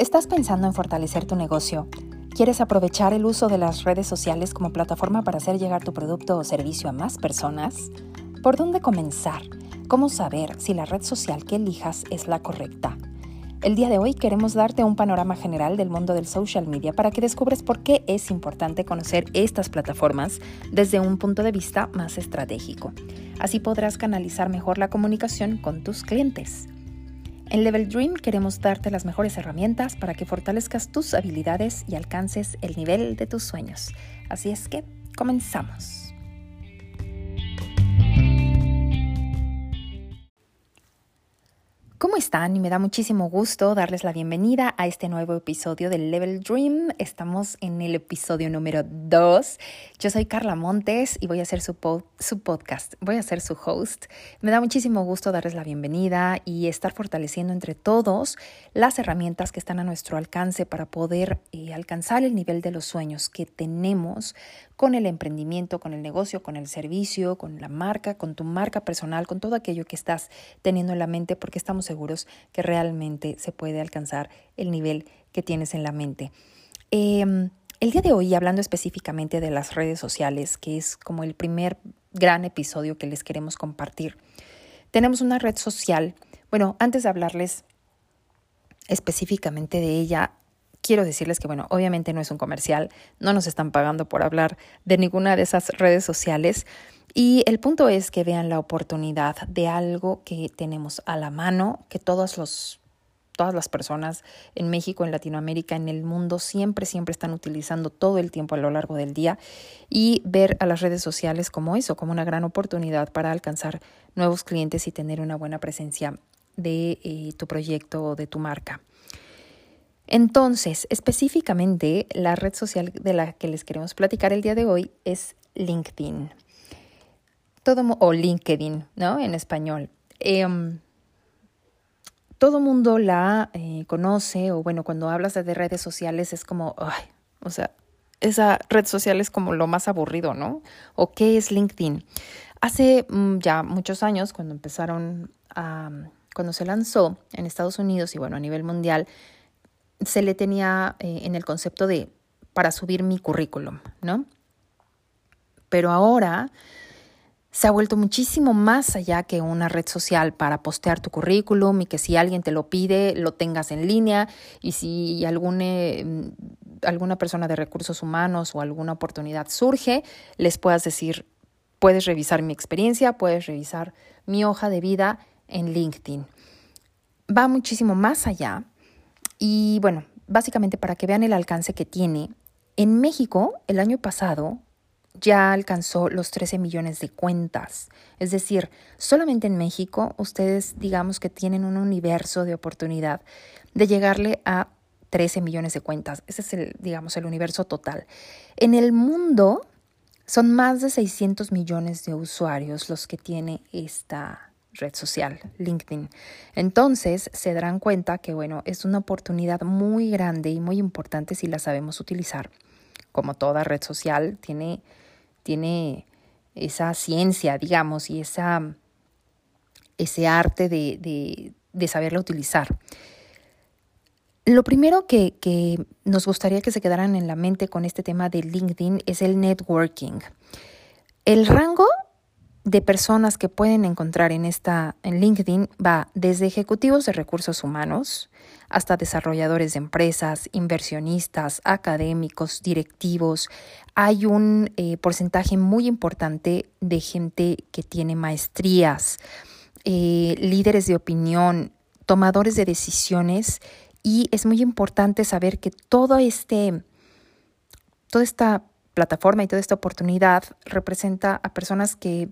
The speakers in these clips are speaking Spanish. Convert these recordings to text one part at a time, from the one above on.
¿Estás pensando en fortalecer tu negocio? ¿Quieres aprovechar el uso de las redes sociales como plataforma para hacer llegar tu producto o servicio a más personas? ¿Por dónde comenzar? ¿Cómo saber si la red social que elijas es la correcta? El día de hoy queremos darte un panorama general del mundo del social media para que descubres por qué es importante conocer estas plataformas desde un punto de vista más estratégico. Así podrás canalizar mejor la comunicación con tus clientes. En Level Dream queremos darte las mejores herramientas para que fortalezcas tus habilidades y alcances el nivel de tus sueños. Así es que comenzamos. Están? Y me da muchísimo gusto darles la bienvenida a este nuevo episodio de Level Dream. Estamos en el episodio número 2. Yo soy Carla Montes y voy a ser su, su podcast, voy a ser su host. Me da muchísimo gusto darles la bienvenida y estar fortaleciendo entre todos las herramientas que están a nuestro alcance para poder eh, alcanzar el nivel de los sueños que tenemos con el emprendimiento, con el negocio, con el servicio, con la marca, con tu marca personal, con todo aquello que estás teniendo en la mente, porque estamos seguros que realmente se puede alcanzar el nivel que tienes en la mente. Em, el día de hoy, hablando específicamente de las redes sociales, que es como el primer gran episodio que les queremos compartir, tenemos una red social. Bueno, antes de hablarles específicamente de ella, quiero decirles que, bueno, obviamente no es un comercial, no nos están pagando por hablar de ninguna de esas redes sociales. Y el punto es que vean la oportunidad de algo que tenemos a la mano, que todos los todas las personas en México, en Latinoamérica, en el mundo, siempre, siempre están utilizando todo el tiempo a lo largo del día y ver a las redes sociales como eso, como una gran oportunidad para alcanzar nuevos clientes y tener una buena presencia de eh, tu proyecto o de tu marca. Entonces, específicamente, la red social de la que les queremos platicar el día de hoy es LinkedIn. Todo, o LinkedIn, ¿no? En español. Em, todo mundo la eh, conoce, o bueno, cuando hablas de redes sociales es como, o sea, esa red social es como lo más aburrido, ¿no? ¿O qué es LinkedIn? Hace mm, ya muchos años, cuando empezaron a, cuando se lanzó en Estados Unidos y bueno, a nivel mundial, se le tenía eh, en el concepto de para subir mi currículum, ¿no? Pero ahora se ha vuelto muchísimo más allá que una red social para postear tu currículum y que si alguien te lo pide, lo tengas en línea y si alguna, mm, alguna persona de recursos humanos o alguna oportunidad surge, les puedas decir, puedes revisar mi experiencia, puedes revisar mi hoja de vida en LinkedIn. Va muchísimo más allá y bueno, básicamente para que vean el alcance que tiene, en México el año pasado ya alcanzó los 13 millones de cuentas. Es decir, solamente en México ustedes digamos que tienen un universo de oportunidad de llegarle a 13 millones de cuentas. Ese es el, digamos, el universo total. En el mundo son más de 600 millones de usuarios los que tiene esta red social, LinkedIn. Entonces se darán cuenta que, bueno, es una oportunidad muy grande y muy importante si la sabemos utilizar. Como toda red social, tiene, tiene esa ciencia, digamos, y esa, ese arte de, de, saberla utilizar. Lo primero que, que nos gustaría que se quedaran en la mente con este tema de LinkedIn es el networking. El rango de personas que pueden encontrar en esta en LinkedIn va desde ejecutivos de recursos humanos hasta desarrolladores de empresas, inversionistas, académicos, directivos. Hay un eh, porcentaje muy importante de gente que tiene maestrías, eh, líderes de opinión, tomadores de decisiones y es muy importante saber que todo este, toda esta plataforma y toda esta oportunidad representa a personas que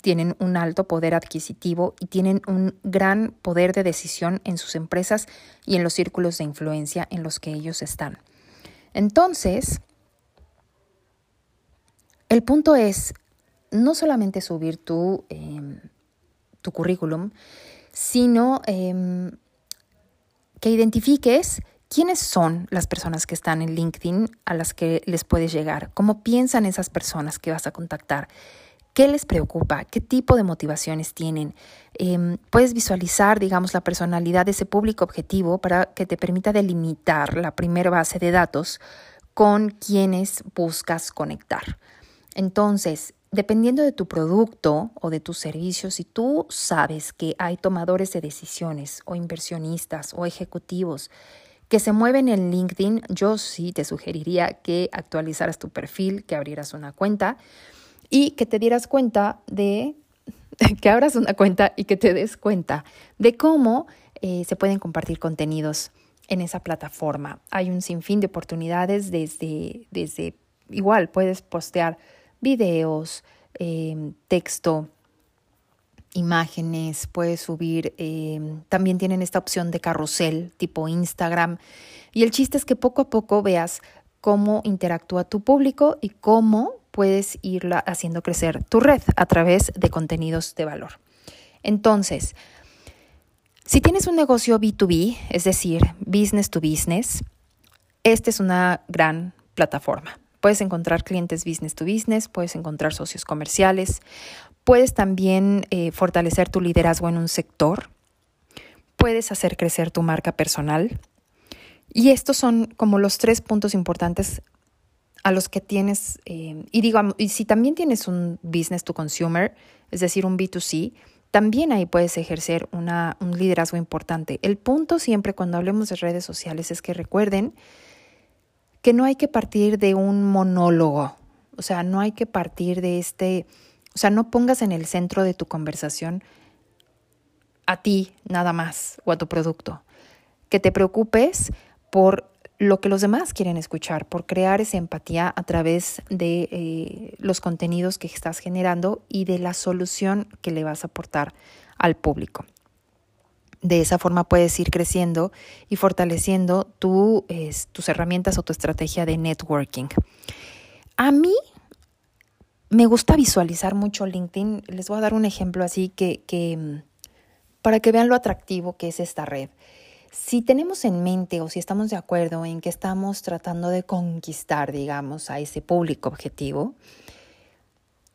tienen un alto poder adquisitivo y tienen un gran poder de decisión en sus empresas y en los círculos de influencia en los que ellos están. Entonces, el punto es no solamente subir tu, em, tu currículum, sino em, que identifiques quiénes son las personas que están en LinkedIn a las que les puedes llegar, cómo piensan esas personas que vas a contactar ¿Qué les preocupa? ¿Qué tipo de motivaciones tienen? Em, puedes visualizar, digamos, la personalidad de ese público objetivo para que te permita delimitar la primera base de datos con quienes buscas conectar. Entonces, dependiendo de tu producto o de tus servicios, si tú sabes que hay tomadores de decisiones o inversionistas o ejecutivos que se mueven en LinkedIn, yo sí te sugeriría que actualizaras tu perfil, que abrieras una cuenta y que te dieras cuenta de que abras una cuenta y que te des cuenta de cómo eh, se pueden compartir contenidos en esa plataforma. Hay un sinfín de oportunidades desde, desde igual, puedes postear videos, em, texto, imágenes, puedes subir, em, también tienen esta opción de carrusel tipo Instagram. Y el chiste es que poco a poco veas cómo interactúa tu público y cómo puedes irla haciendo crecer tu red a través de contenidos de valor. Entonces, si tienes un negocio B2B, es decir, business to business, esta es una gran plataforma. Puedes encontrar clientes business to business, puedes encontrar socios comerciales, puedes también eh, fortalecer tu liderazgo en un sector, puedes hacer crecer tu marca personal. Y estos son como los tres puntos importantes a los que tienes, eh, y digo, y si también tienes un business to consumer, es decir, un B2C, también ahí puedes ejercer una, un liderazgo importante. El punto siempre cuando hablemos de redes sociales es que recuerden que no hay que partir de un monólogo, o sea, no hay que partir de este, o sea, no pongas en el centro de tu conversación a ti nada más o a tu producto. Que te preocupes por lo que los demás quieren escuchar, por crear esa empatía a través de eh, los contenidos que estás generando y de la solución que le vas a aportar al público. De esa forma puedes ir creciendo y fortaleciendo tu, tus herramientas o tu estrategia de networking. A mí me gusta visualizar mucho LinkedIn. Les voy a dar un ejemplo así que, que para que vean lo atractivo que es esta red. Si tenemos en mente o si estamos de acuerdo en que estamos tratando de conquistar, digamos, a ese público objetivo,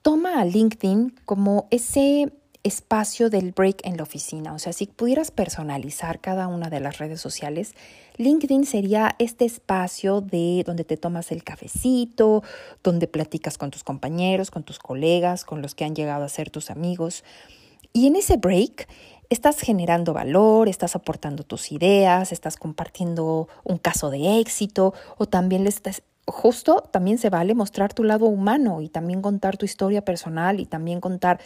toma a LinkedIn como ese espacio del break en la oficina. O sea, si pudieras personalizar cada una de las redes sociales, LinkedIn sería este espacio de donde te tomas el cafecito, donde platicas con tus compañeros, con tus colegas, con los que han llegado a ser tus amigos. Y en ese break estás generando valor, estás aportando tus ideas, estás compartiendo un caso de éxito o también le estás justo también se vale mostrar tu lado humano y también contar tu historia personal y también contar,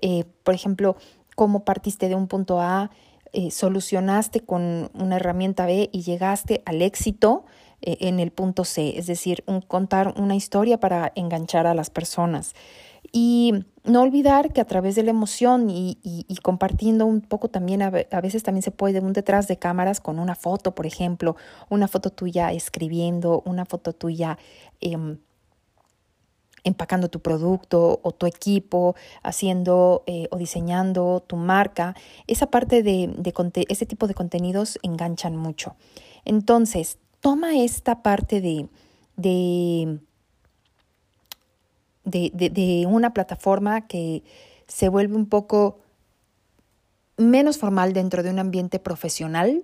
eh, por ejemplo, cómo partiste de un punto A, eh, solucionaste con una herramienta B y llegaste al éxito eh, en el punto C, es decir, un, contar una historia para enganchar a las personas. Y no olvidar que a través de la emoción y, compartiendo un poco también, a, veces también se puede un detrás de cámaras con una foto, por ejemplo, una foto tuya escribiendo, una foto tuya em, empacando tu producto o tu equipo, haciendo eh, o diseñando tu marca. Esa parte de, ese tipo de contenidos enganchan mucho. Entonces, toma esta parte de de, una plataforma que se vuelve un poco menos formal dentro de un ambiente profesional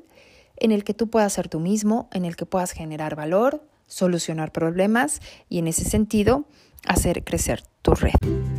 en el que tú puedas ser tú mismo, en el que puedas generar valor, solucionar problemas y en ese sentido hacer crecer tu red.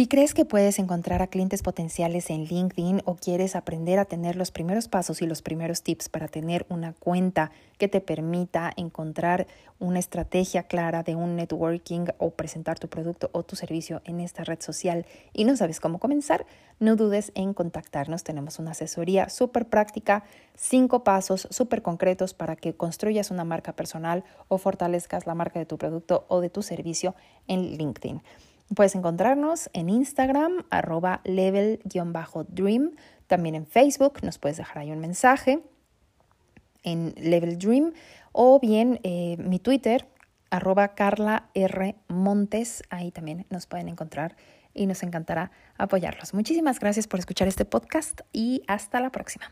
Si crees que puedes encontrar a clientes potenciales en LinkedIn o quieres aprender a tener los primeros pasos y los primeros tips para tener una cuenta que te permita encontrar una estrategia clara de un networking o presentar tu producto o tu servicio en esta red social y no sabes cómo comenzar, no dudes en contactarnos. Tenemos una asesoría súper práctica, cinco pasos súper concretos para que construyas una marca personal o fortalezcas la marca de tu producto o de tu servicio en LinkedIn. Puedes encontrarnos en Instagram, arroba level-dream, también en Facebook, nos puedes dejar ahí un mensaje en Level Dream o bien eh, mi Twitter, arroba Carla R. Montes, ahí también nos pueden encontrar y nos encantará apoyarlos. Muchísimas gracias por escuchar este podcast y hasta la próxima.